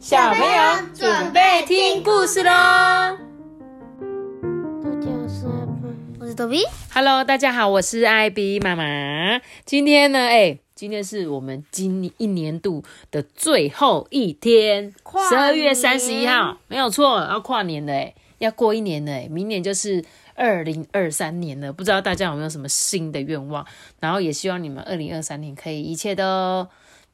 小朋友准备听故事喽！大家好，我是豆比。Hello，大家好，我是艾比妈妈。今天呢，哎，今天是我们今一年度的最后一天，跨十二月三十一年号，没有错，要跨年了，哎，要过一年了，哎，明年就是二零二三年了。不知道大家有没有什么新的愿望？然后也希望你们二零二三年可以一切都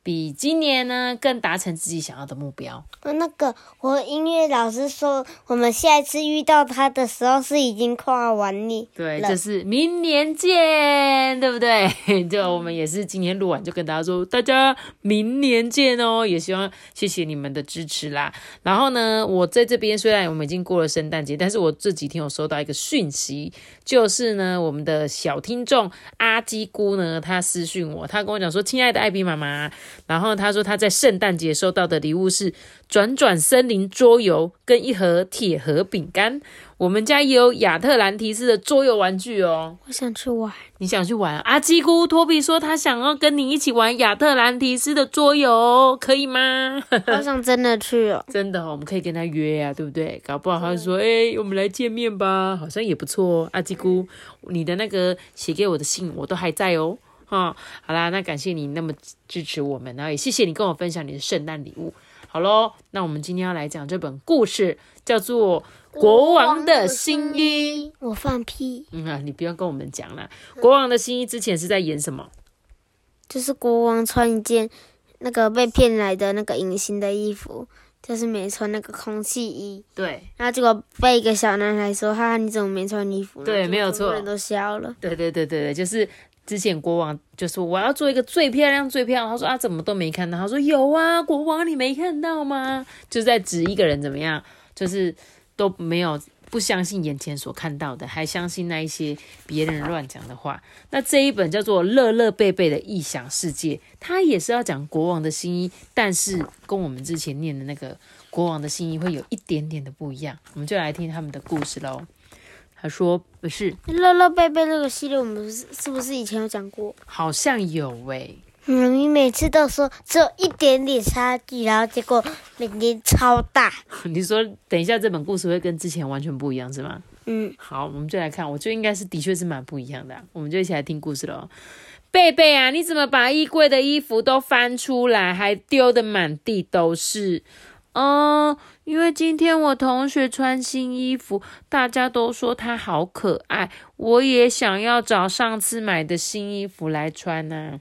比今年呢更达成自己想要的目标。呃那个，我音乐老师说，我们下一次遇到他的时候是已经跨完年对，了就是明年见，对不对？就我们也是今天录完就跟大家说，大家明年见哦。也希望谢谢你们的支持啦。然后呢，我在这边虽然我们已经过了圣诞节，但是我这几天有收到一个讯息，就是呢，我们的小听众阿基姑呢，她私讯我，她跟我讲说，亲爱的艾比妈妈，然后他说他在圣诞节收到的礼物是转转森林桌游跟一盒铁盒饼干。我们家也有亚特兰提斯的桌游玩具哦。我想去玩，你想去玩？阿基姑托比说他想要跟你一起玩亚特兰提斯的桌游，可以吗？好想真的去哦。真的、哦，我们可以跟他约呀、对不对？搞不好他就说，哎、我们来见面吧，好像也不错哦。阿基姑，你的那个写给我的信我都还在哦。哈、好啦，那感谢你那么支持我们，然后也谢谢你跟我分享你的圣诞礼物。好喽，那我们今天要来讲这本故事，叫做《国王的新衣》。我放屁，嗯啊，你不要跟我们讲了。国王的新衣之前是在演什么？就是国王穿一件那个被骗来的那个隐形的衣服，就是没穿那个空气衣，对，然后结果被一个小男孩说：“哈哈，你怎么没穿衣服？”对没有错人都笑了。对对对对对，就是之前国王就说我要做一个最漂亮最漂亮，他说啊怎么都没看到，他说有啊，国王你没看到吗？就在指一个人怎么样，就是都没有不相信眼前所看到的，还相信那一些别人乱讲的话。那这一本叫做《乐乐贝贝的异想世界》，它也是要讲国王的新衣，但是跟我们之前念的那个国王的新衣会有一点点的不一样。我们就来听他们的故事喽。他说不是，乐乐贝贝这个系列，我们是是不是以前有讲过？好像有诶、嗯，你每次都说只有一点点差距，然后结果每年超大。你说等一下这本故事会跟之前完全不一样是吗？嗯，好，我们就来看，我觉得应该是的确是蛮不一样的啊、我们就一起来听故事喽。贝贝啊，你怎么把衣柜的衣服都翻出来，还丢的满地都是？哦，因为今天我同学穿新衣服，大家都说她好可爱，我也想要找上次买的新衣服来穿呢、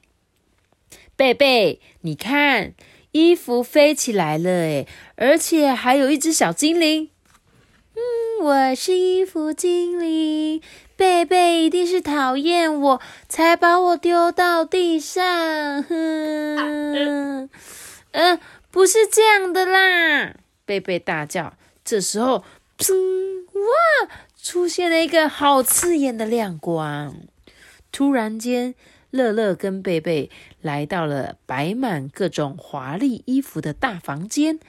贝贝，你看，衣服飞起来了诶，而且还有一只小精灵。嗯，我是衣服精灵，贝贝一定是讨厌我，才把我丢到地上。哼，嗯、不是这样的啦！贝贝大叫。这时候，砰！哇，出现了一个好刺眼的亮光。突然间，乐乐跟贝贝来到了摆满各种华丽衣服的大房间，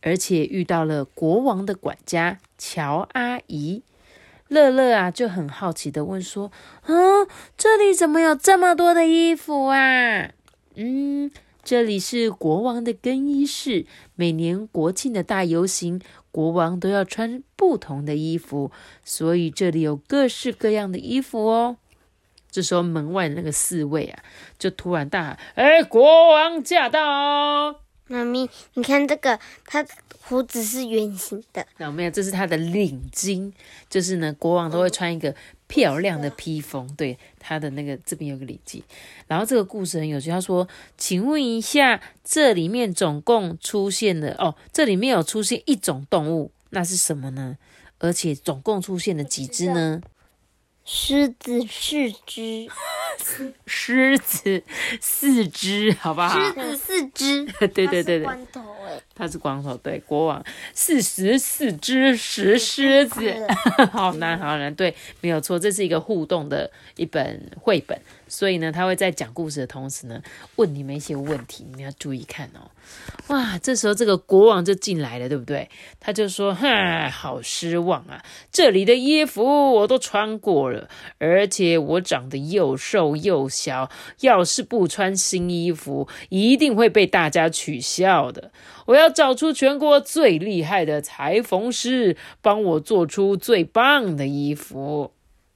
而且遇到了国王的管家乔阿姨。乐乐啊，就很好奇的问说：“嗯，这里怎么有这么多的衣服啊？”嗯，这里是国王的更衣室，每年国庆的大游行，国王都要穿不同的衣服，所以这里有各式各样的衣服哦。这时候，门外那个侍卫啊，就突然大喊：“哎，国王驾到！”妈咪，你看这个，它胡子是圆形的，那没有，这是它的领巾，就是呢，国王都会穿一个漂亮的披风，对，他的那个这边有个领巾。然后这个故事很有趣，他说：“请问一下，这里面总共出现了哦，这里面有出现一种动物，那是什么呢？而且总共出现了几只呢？狮子四只，狮子四只，好不好？狮子四只，对对对对，关头哎，他是光头，对，国王四十四只石狮子，好难好难，对，没有错，这是一个互动的一本绘本，所以呢，他会在讲故事的同时呢，问你们一些问题，你们要注意看哦。哇，这时候这个国王就进来了，对不对？他就说：“哈，好失望啊！这里的衣服我都穿过了，而且我长得又瘦又小，要是不穿新衣服，一定会被大家取笑的。我要找出全国最厉害的裁缝师，帮我做出最棒的衣服。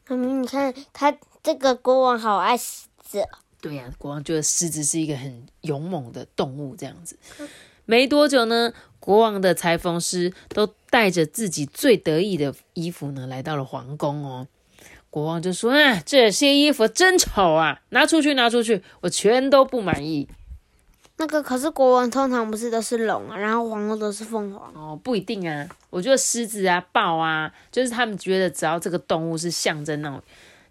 妈咪，你看他这个国王好爱狮子哦，对呀、国王觉得狮子是一个很勇猛的动物，这样子。没多久呢，国王的裁缝师都带着自己最得意的衣服呢，来到了皇宫哦。国王就说：“啊，这些衣服真丑啊，拿出去，拿出去，我全都不满意。那个可是国王通常不是都是龙啊，然后皇后都是凤凰。哦，不一定啊，我觉得狮子啊、豹啊，就是他们觉得只要这个动物是象征那种，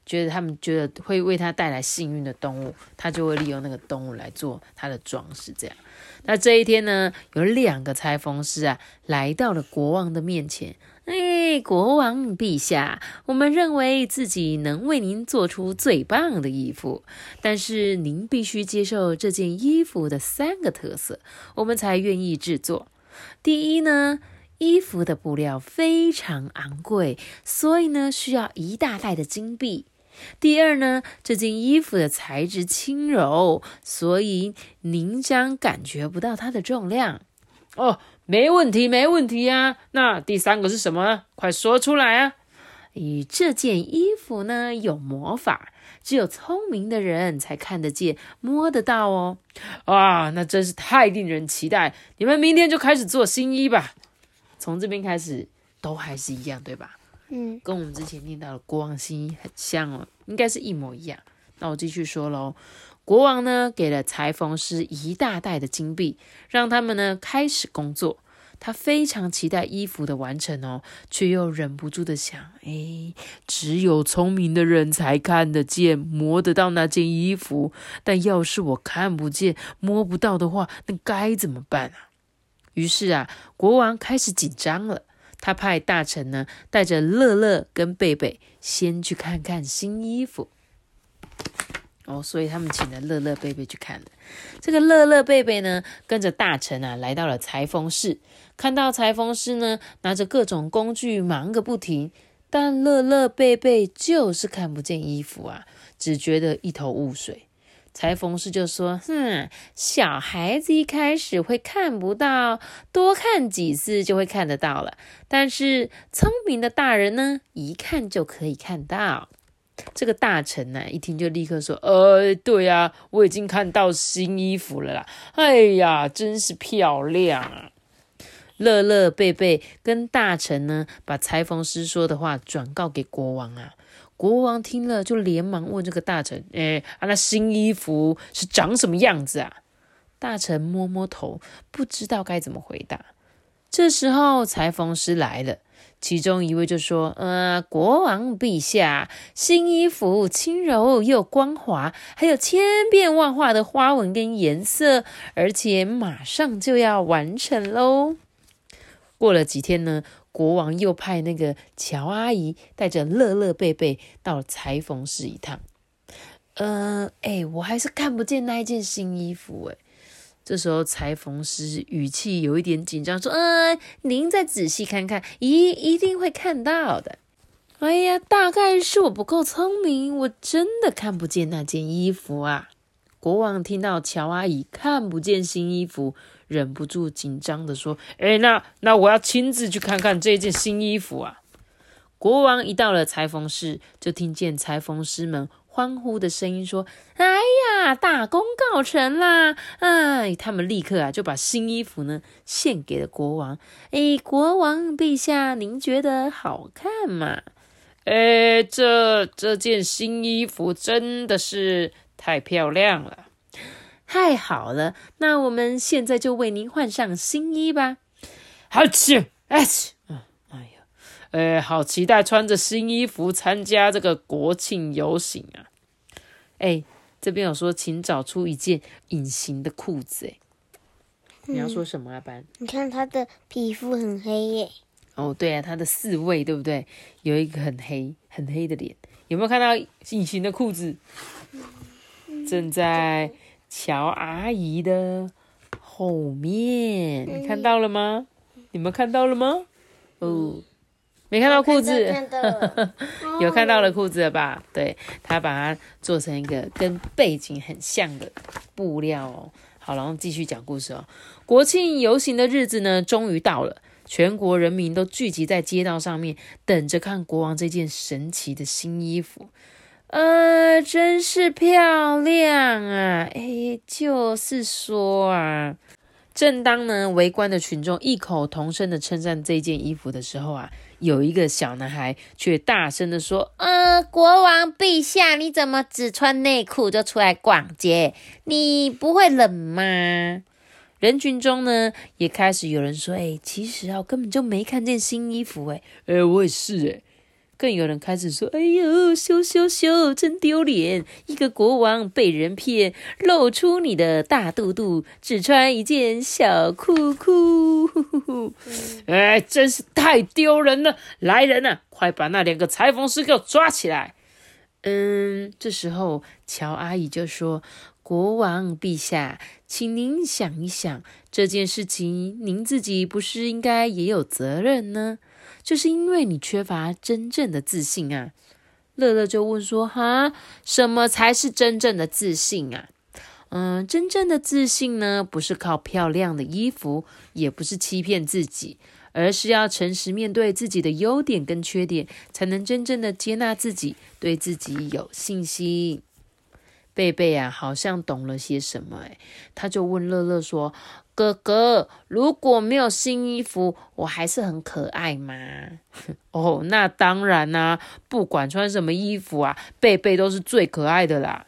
觉得他们觉得会为他带来幸运的动物，他就会利用那个动物来做他的装饰。这样，那这一天呢，有两个裁缝师啊，来到了国王的面前。哎，国王陛下，我们认为自己能为您做出最棒的衣服，但是您必须接受这件衣服的三个特色，我们才愿意制作。第一呢，衣服的布料非常昂贵，所以呢需要一大袋的金币。第二呢，这件衣服的材质轻柔，所以您将感觉不到它的重量。哦，没问题，没问题啊。那第三个是什么？快说出来啊！咦，这件衣服呢有魔法，只有聪明的人才看得见、摸得到哦。啊，那真是太令人期待！你们明天就开始做新衣吧。从这边开始都还是一样，对吧？嗯，跟我们之前念到的国王新衣很像哦，应该是一模一样。那我继续说喽。国王呢给了裁缝师一大袋的金币，让他们呢开始工作。他非常期待衣服的完成哦，却又忍不住的想：哎，只有聪明的人才看得见、摸得到那件衣服。但要是我看不见、摸不到的话，那该怎么办啊？于是啊，国王开始紧张了。他派大臣呢带着乐乐跟贝贝先去看看新衣服。哦，所以他们请了乐乐贝贝去看了。这个乐乐贝贝呢，跟着大臣啊来到了裁缝室，看到裁缝师呢拿着各种工具忙个不停，但乐乐贝贝就是看不见衣服啊，只觉得一头雾水。裁缝师就说：“哼，小孩子一开始会看不到，多看几次就会看得到了。但是聪明的大人呢，一看就可以看到。”这个大臣呢，一听就立刻说：“呃，对呀、我已经看到新衣服了啦！哎呀，真是漂亮啊！”乐乐贝贝跟大臣呢，把裁缝师说的话转告给国王啊。国王听了，就连忙问这个大臣：“哎，啊，那新衣服是长什么样子啊？”大臣摸摸头，不知道该怎么回答。这时候，裁缝师来了。其中一位就说：“呃，国王陛下，新衣服轻柔又光滑，还有千变万化的花纹跟颜色，而且马上就要完成喽。”过了几天呢，国王又派那个乔阿姨带着乐乐贝贝到裁缝室一趟。呃，哎，我还是看不见那一件新衣服哎。这时候，裁缝师语气有一点紧张，说：“嗯，您再仔细看看，一一定会看到的。”哎呀，大概是我不够聪明，我真的看不见那件衣服啊！国王听到乔阿姨看不见新衣服，忍不住紧张的说：“哎，那那我要亲自去看看这件新衣服啊！”国王一到了裁缝室，就听见裁缝师们欢呼的声音说：“哎呀，大功告成啦！”哎，他们立刻啊就把新衣服呢献给了国王。哎，国王陛下，您觉得好看吗？哎，这这件新衣服真的是太漂亮了，太好了！那我们现在就为您换上新衣吧。好去，哎去，嗯，哎呀，哎，好期待穿着新衣服参加这个国庆游行啊！哎，这边有说，请找出一件隐形的裤子。哎，你要说什么啊，班？你看他的皮肤很黑耶，哦，对啊，他的四位对不对？有一个很黑、很黑的脸，有没有看到隐形的裤子？正在乔阿姨的后面，你看到了吗？你们看到了吗？哦，没看到裤子，有看到了裤子了吧？对，他把它做成一个跟背景很像的布料哦。好，然后继续讲故事哦。国庆游行的日子呢，终于到了，全国人民都聚集在街道上面，等着看国王这件神奇的新衣服。呃，真是漂亮啊！哎，就是说啊。正当呢，围观的群众异口同声的称赞这件衣服的时候啊，有一个小男孩却大声的说：“呃，国王陛下，你怎么只穿内裤就出来逛街？你不会冷吗？”人群中呢，也开始有人说：“哎，其实啊，根本就没看见新衣服。”哎，哎，我也是哎。更有人开始说：“哎呦，羞羞羞，真丢脸！一个国王被人骗，露出你的大肚肚，只穿一件小裤裤，哎，真是太丢人了！来人呐，快把那两个裁缝师给我抓起来！”嗯，这时候乔阿姨就说：“国王陛下，请您想一想，这件事情您自己不是应该也有责任呢？”就是因为你缺乏真正的自信啊！乐乐就问说：“哈，什么才是真正的自信啊？”嗯，真正的自信呢，不是靠漂亮的衣服，也不是欺骗自己，而是要诚实面对自己的优点跟缺点，才能真正的接纳自己，对自己有信心。贝贝啊，好像懂了些什么，诶他就问乐乐说。哥哥，如果没有新衣服，我还是很可爱吗？哦，那当然啦，不管穿什么衣服啊，贝贝都是最可爱的啦。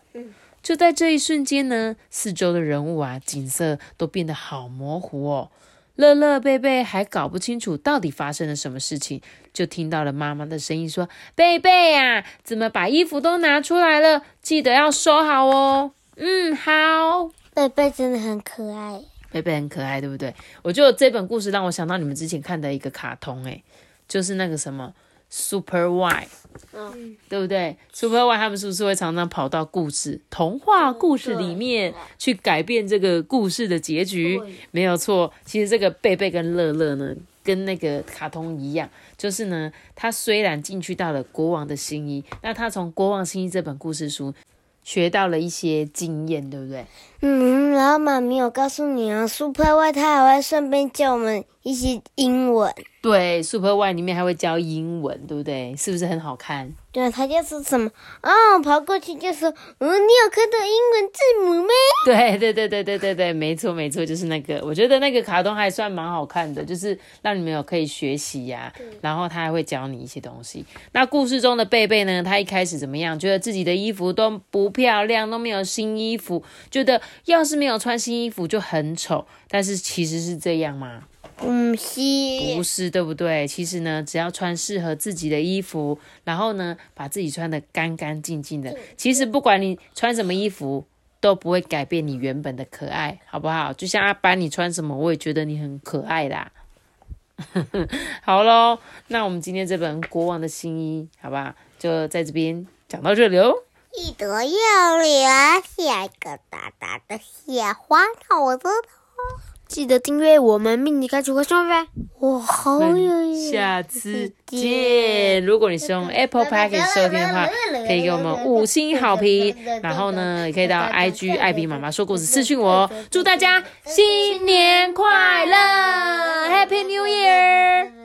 就在这一瞬间呢，四周的人物啊，景色都变得好模糊哦。乐乐、贝贝还搞不清楚到底发生了什么事情，就听到了妈妈的声音说：“贝贝呀，怎么把衣服都拿出来了？记得要收好哦。”嗯，好。贝贝真的很可爱。贝贝很可爱，对不对？我觉得这本故事让我想到你们之前看的一个卡通，哎，就是那个什么 Super Y，嗯，对不对？Super Y 他们是不是会常常跑到故事、童话故事里面去改变这个故事的结局？没有错，其实这个贝贝跟乐乐呢，跟那个卡通一样，就是呢，他虽然进去到了国王的新衣，那他从国王新衣这本故事书。学到了一些经验，对不对？嗯，然后妈咪有告诉你啊，Super Y 他还会顺便教我们一些英文。对，Super Y 里面还会教英文，对不对？是不是很好看？对，他就是什么哦，跑过去就说：“嗯，你有看到英文字母吗？” 对对对对对对对，没错没错，就是那个。我觉得那个卡通还算蛮好看的，就是让你们有可以学习呀。然后他还会教你一些东西。那故事中的贝贝呢？他一开始怎么样？觉得自己的衣服都不漂亮，都没有新衣服，觉得要是没有穿新衣服就很丑。但是其实是这样吗？不是，不是，对不对？其实呢，只要穿适合自己的衣服，然后呢，把自己穿的干干净净的，其实不管你穿什么衣服，都不会改变你原本的可爱，好不好？就像阿班，你穿什么，我也觉得你很可爱啦。好喽，那我们今天这本《国王的新衣》，好吧，就在这边讲到这里哦。一朵又留下一个大大的小花头子。记得订阅我们命你开启会送呗！我，好有意思！下次见。如果你是用 Apple Package 收听的话，可以给我们五星好评。然后呢，也可以到 IG 艾比妈妈说故事私信我。祝大家新年快乐，Happy New Year！